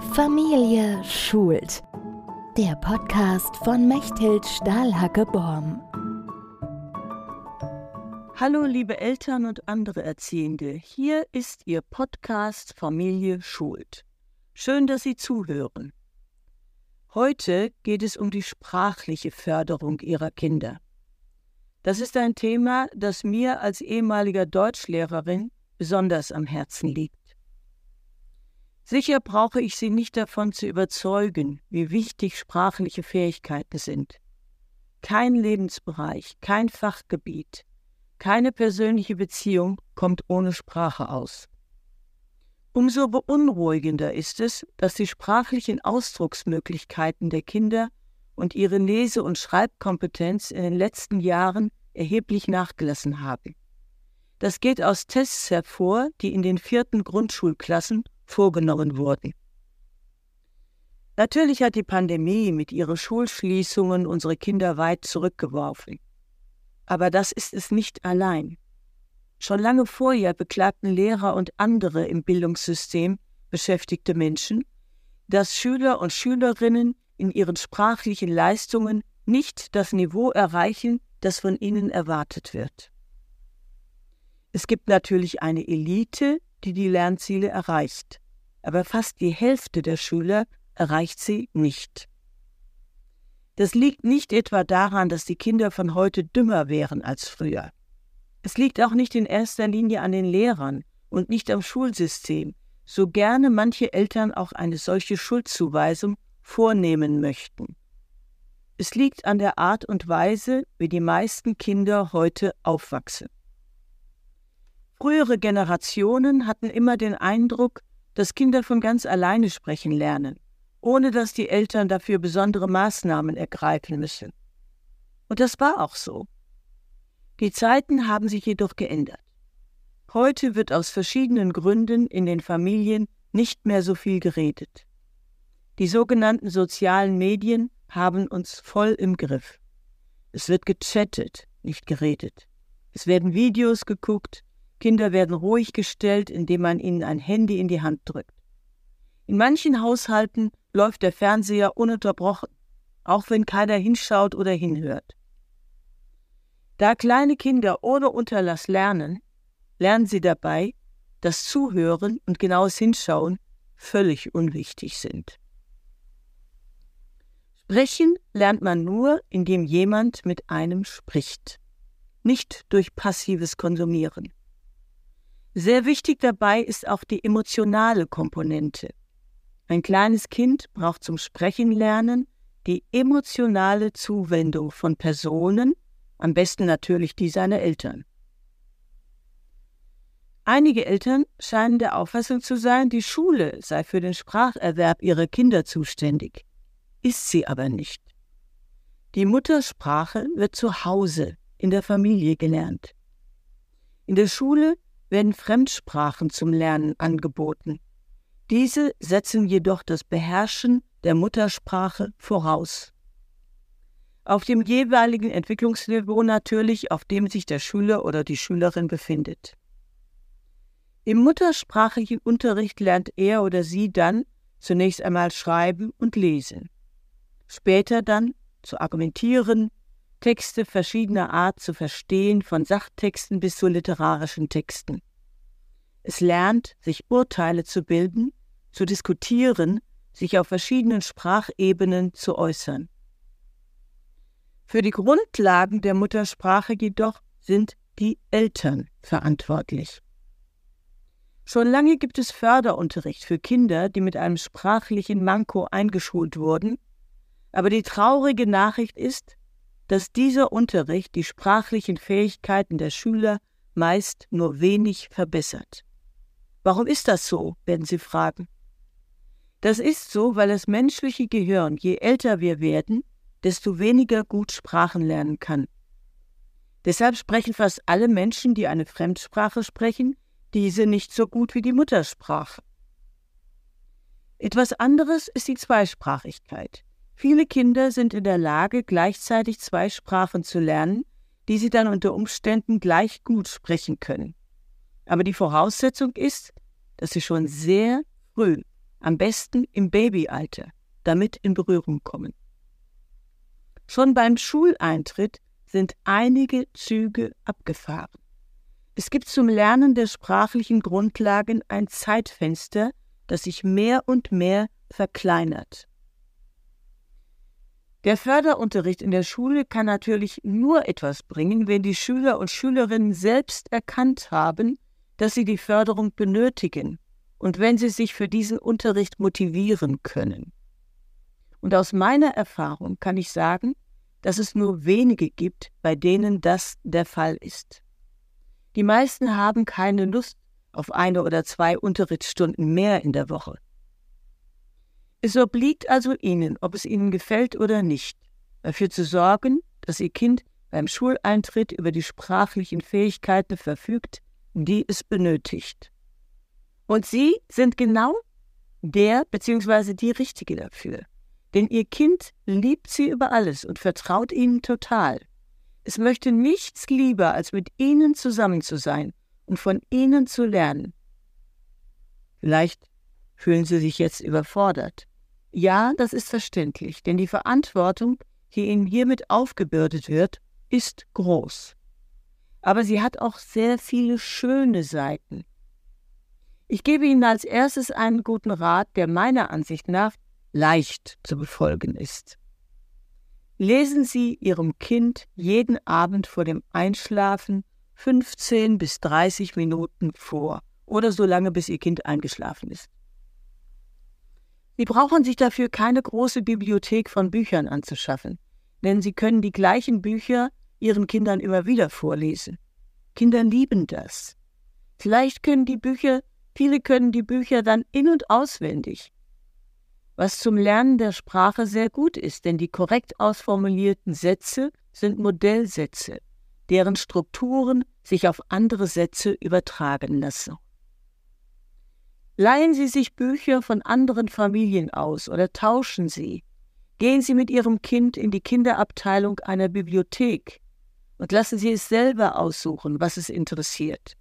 Familie schult. Der Podcast von Mechthild Stahlhacke-Borm. Hallo liebe Eltern und andere Erziehende, hier ist Ihr Podcast Familie schult. Schön, dass Sie zuhören. Heute geht es um die sprachliche Förderung Ihrer Kinder. Das ist ein Thema, das mir als ehemaliger Deutschlehrerin besonders am Herzen liegt. Sicher brauche ich Sie nicht davon zu überzeugen, wie wichtig sprachliche Fähigkeiten sind. Kein Lebensbereich, kein Fachgebiet, keine persönliche Beziehung kommt ohne Sprache aus. Umso beunruhigender ist es, dass die sprachlichen Ausdrucksmöglichkeiten der Kinder und ihre Lese- und Schreibkompetenz in den letzten Jahren erheblich nachgelassen haben. Das geht aus Tests hervor, die in den vierten Grundschulklassen vorgenommen wurden. Natürlich hat die Pandemie mit ihren Schulschließungen unsere Kinder weit zurückgeworfen. Aber das ist es nicht allein. Schon lange vorher beklagten Lehrer und andere im Bildungssystem beschäftigte Menschen, dass Schüler und Schülerinnen in ihren sprachlichen Leistungen nicht das Niveau erreichen, das von ihnen erwartet wird. Es gibt natürlich eine Elite, die die Lernziele erreicht, aber fast die Hälfte der Schüler erreicht sie nicht. Das liegt nicht etwa daran, dass die Kinder von heute dümmer wären als früher. Es liegt auch nicht in erster Linie an den Lehrern und nicht am Schulsystem, so gerne manche Eltern auch eine solche Schuldzuweisung vornehmen möchten. Es liegt an der Art und Weise, wie die meisten Kinder heute aufwachsen. Frühere Generationen hatten immer den Eindruck, dass Kinder von ganz alleine sprechen lernen, ohne dass die Eltern dafür besondere Maßnahmen ergreifen müssen. Und das war auch so. Die Zeiten haben sich jedoch geändert. Heute wird aus verschiedenen Gründen in den Familien nicht mehr so viel geredet. Die sogenannten sozialen Medien haben uns voll im Griff. Es wird gechattet, nicht geredet. Es werden Videos geguckt, Kinder werden ruhig gestellt, indem man ihnen ein Handy in die Hand drückt. In manchen Haushalten läuft der Fernseher ununterbrochen, auch wenn keiner hinschaut oder hinhört. Da kleine Kinder ohne Unterlass lernen, lernen sie dabei, dass Zuhören und genaues Hinschauen völlig unwichtig sind. Sprechen lernt man nur, indem jemand mit einem spricht, nicht durch passives Konsumieren. Sehr wichtig dabei ist auch die emotionale Komponente. Ein kleines Kind braucht zum Sprechen lernen die emotionale Zuwendung von Personen, am besten natürlich die seiner Eltern. Einige Eltern scheinen der Auffassung zu sein, die Schule sei für den Spracherwerb ihrer Kinder zuständig. Ist sie aber nicht. Die Muttersprache wird zu Hause in der Familie gelernt. In der Schule werden Fremdsprachen zum Lernen angeboten. Diese setzen jedoch das Beherrschen der Muttersprache voraus. Auf dem jeweiligen Entwicklungsniveau natürlich, auf dem sich der Schüler oder die Schülerin befindet. Im muttersprachlichen Unterricht lernt er oder sie dann zunächst einmal schreiben und lesen. Später dann zu argumentieren, Texte verschiedener Art zu verstehen, von Sachtexten bis zu literarischen Texten. Es lernt, sich Urteile zu bilden, zu diskutieren, sich auf verschiedenen Sprachebenen zu äußern. Für die Grundlagen der Muttersprache jedoch sind die Eltern verantwortlich. Schon lange gibt es Förderunterricht für Kinder, die mit einem sprachlichen Manko eingeschult wurden, aber die traurige Nachricht ist, dass dieser Unterricht die sprachlichen Fähigkeiten der Schüler meist nur wenig verbessert. Warum ist das so, werden Sie fragen. Das ist so, weil das menschliche Gehirn, je älter wir werden, desto weniger gut Sprachen lernen kann. Deshalb sprechen fast alle Menschen, die eine Fremdsprache sprechen, diese nicht so gut wie die Muttersprache. Etwas anderes ist die Zweisprachigkeit. Viele Kinder sind in der Lage, gleichzeitig zwei Sprachen zu lernen, die sie dann unter Umständen gleich gut sprechen können. Aber die Voraussetzung ist, dass sie schon sehr früh am besten im Babyalter, damit in Berührung kommen. Schon beim Schuleintritt sind einige Züge abgefahren. Es gibt zum Lernen der sprachlichen Grundlagen ein Zeitfenster, das sich mehr und mehr verkleinert. Der Förderunterricht in der Schule kann natürlich nur etwas bringen, wenn die Schüler und Schülerinnen selbst erkannt haben, dass sie die Förderung benötigen und wenn sie sich für diesen Unterricht motivieren können. Und aus meiner Erfahrung kann ich sagen, dass es nur wenige gibt, bei denen das der Fall ist. Die meisten haben keine Lust auf eine oder zwei Unterrichtsstunden mehr in der Woche. Es obliegt also Ihnen, ob es Ihnen gefällt oder nicht, dafür zu sorgen, dass Ihr Kind beim Schuleintritt über die sprachlichen Fähigkeiten verfügt, die es benötigt. Und Sie sind genau der bzw. die Richtige dafür. Denn Ihr Kind liebt Sie über alles und vertraut Ihnen total. Es möchte nichts lieber, als mit Ihnen zusammen zu sein und von Ihnen zu lernen. Vielleicht fühlen Sie sich jetzt überfordert. Ja, das ist verständlich, denn die Verantwortung, die Ihnen hiermit aufgebürdet wird, ist groß. Aber sie hat auch sehr viele schöne Seiten. Ich gebe Ihnen als erstes einen guten Rat, der meiner Ansicht nach leicht zu befolgen ist. Lesen Sie Ihrem Kind jeden Abend vor dem Einschlafen 15 bis 30 Minuten vor oder so lange, bis Ihr Kind eingeschlafen ist. Sie brauchen sich dafür keine große Bibliothek von Büchern anzuschaffen, denn Sie können die gleichen Bücher Ihren Kindern immer wieder vorlesen. Kinder lieben das. Vielleicht können die Bücher, viele können die Bücher dann in und auswendig. Was zum Lernen der Sprache sehr gut ist, denn die korrekt ausformulierten Sätze sind Modellsätze, deren Strukturen sich auf andere Sätze übertragen lassen. Leihen Sie sich Bücher von anderen Familien aus oder tauschen Sie. Gehen Sie mit Ihrem Kind in die Kinderabteilung einer Bibliothek und lassen Sie es selber aussuchen, was es interessiert.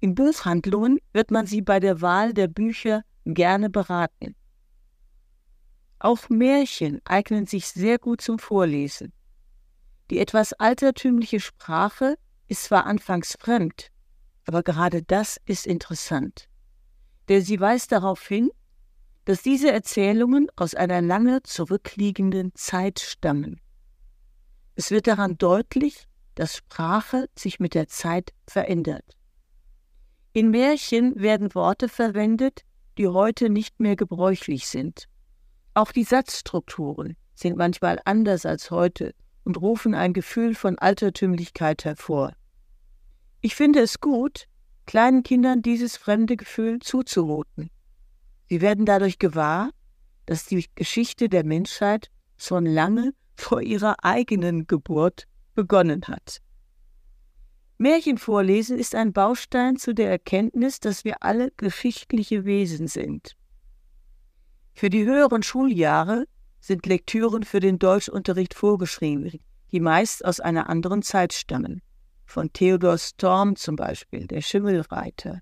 In Buchhandlungen wird man Sie bei der Wahl der Bücher gerne beraten. Auch Märchen eignen sich sehr gut zum Vorlesen. Die etwas altertümliche Sprache ist zwar anfangs fremd, aber gerade das ist interessant denn sie weist darauf hin, dass diese Erzählungen aus einer lange zurückliegenden Zeit stammen. Es wird daran deutlich, dass Sprache sich mit der Zeit verändert. In Märchen werden Worte verwendet, die heute nicht mehr gebräuchlich sind. Auch die Satzstrukturen sind manchmal anders als heute und rufen ein Gefühl von Altertümlichkeit hervor. Ich finde es gut, kleinen Kindern dieses fremde Gefühl zuzumuten. Sie werden dadurch gewahr, dass die Geschichte der Menschheit schon lange vor ihrer eigenen Geburt begonnen hat. Märchenvorlesen ist ein Baustein zu der Erkenntnis, dass wir alle geschichtliche Wesen sind. Für die höheren Schuljahre sind Lektüren für den Deutschunterricht vorgeschrieben, die meist aus einer anderen Zeit stammen von Theodor Storm zum Beispiel, der Schimmelreiter.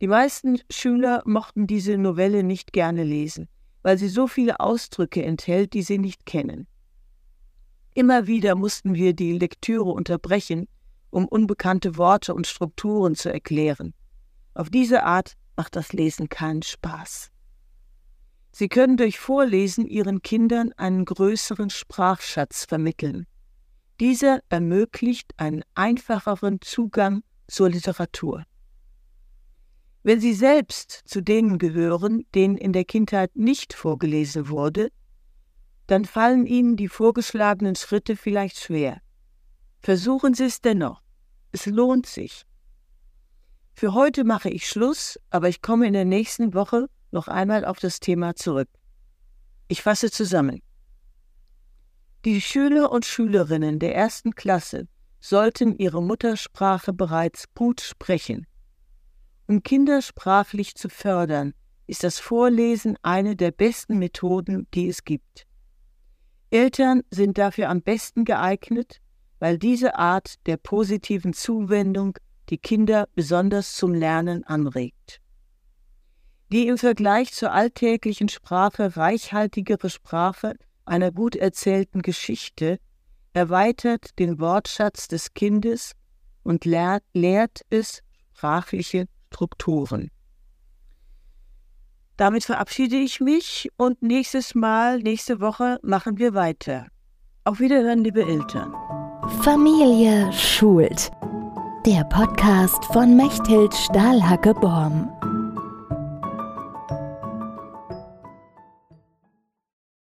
Die meisten Schüler mochten diese Novelle nicht gerne lesen, weil sie so viele Ausdrücke enthält, die sie nicht kennen. Immer wieder mussten wir die Lektüre unterbrechen, um unbekannte Worte und Strukturen zu erklären. Auf diese Art macht das Lesen keinen Spaß. Sie können durch Vorlesen Ihren Kindern einen größeren Sprachschatz vermitteln. Dieser ermöglicht einen einfacheren Zugang zur Literatur. Wenn Sie selbst zu denen gehören, denen in der Kindheit nicht vorgelesen wurde, dann fallen Ihnen die vorgeschlagenen Schritte vielleicht schwer. Versuchen Sie es dennoch. Es lohnt sich. Für heute mache ich Schluss, aber ich komme in der nächsten Woche noch einmal auf das Thema zurück. Ich fasse zusammen. Die Schüler und Schülerinnen der ersten Klasse sollten ihre Muttersprache bereits gut sprechen. Um Kinder sprachlich zu fördern, ist das Vorlesen eine der besten Methoden, die es gibt. Eltern sind dafür am besten geeignet, weil diese Art der positiven Zuwendung die Kinder besonders zum Lernen anregt. Die im Vergleich zur alltäglichen Sprache reichhaltigere Sprache einer gut erzählten Geschichte erweitert den Wortschatz des Kindes und lehrt, lehrt es sprachliche Strukturen. Damit verabschiede ich mich und nächstes Mal, nächste Woche machen wir weiter. Auf Wiederhören, liebe Eltern. Familie schult. Der Podcast von Mechthild Stahlhacke-Borm.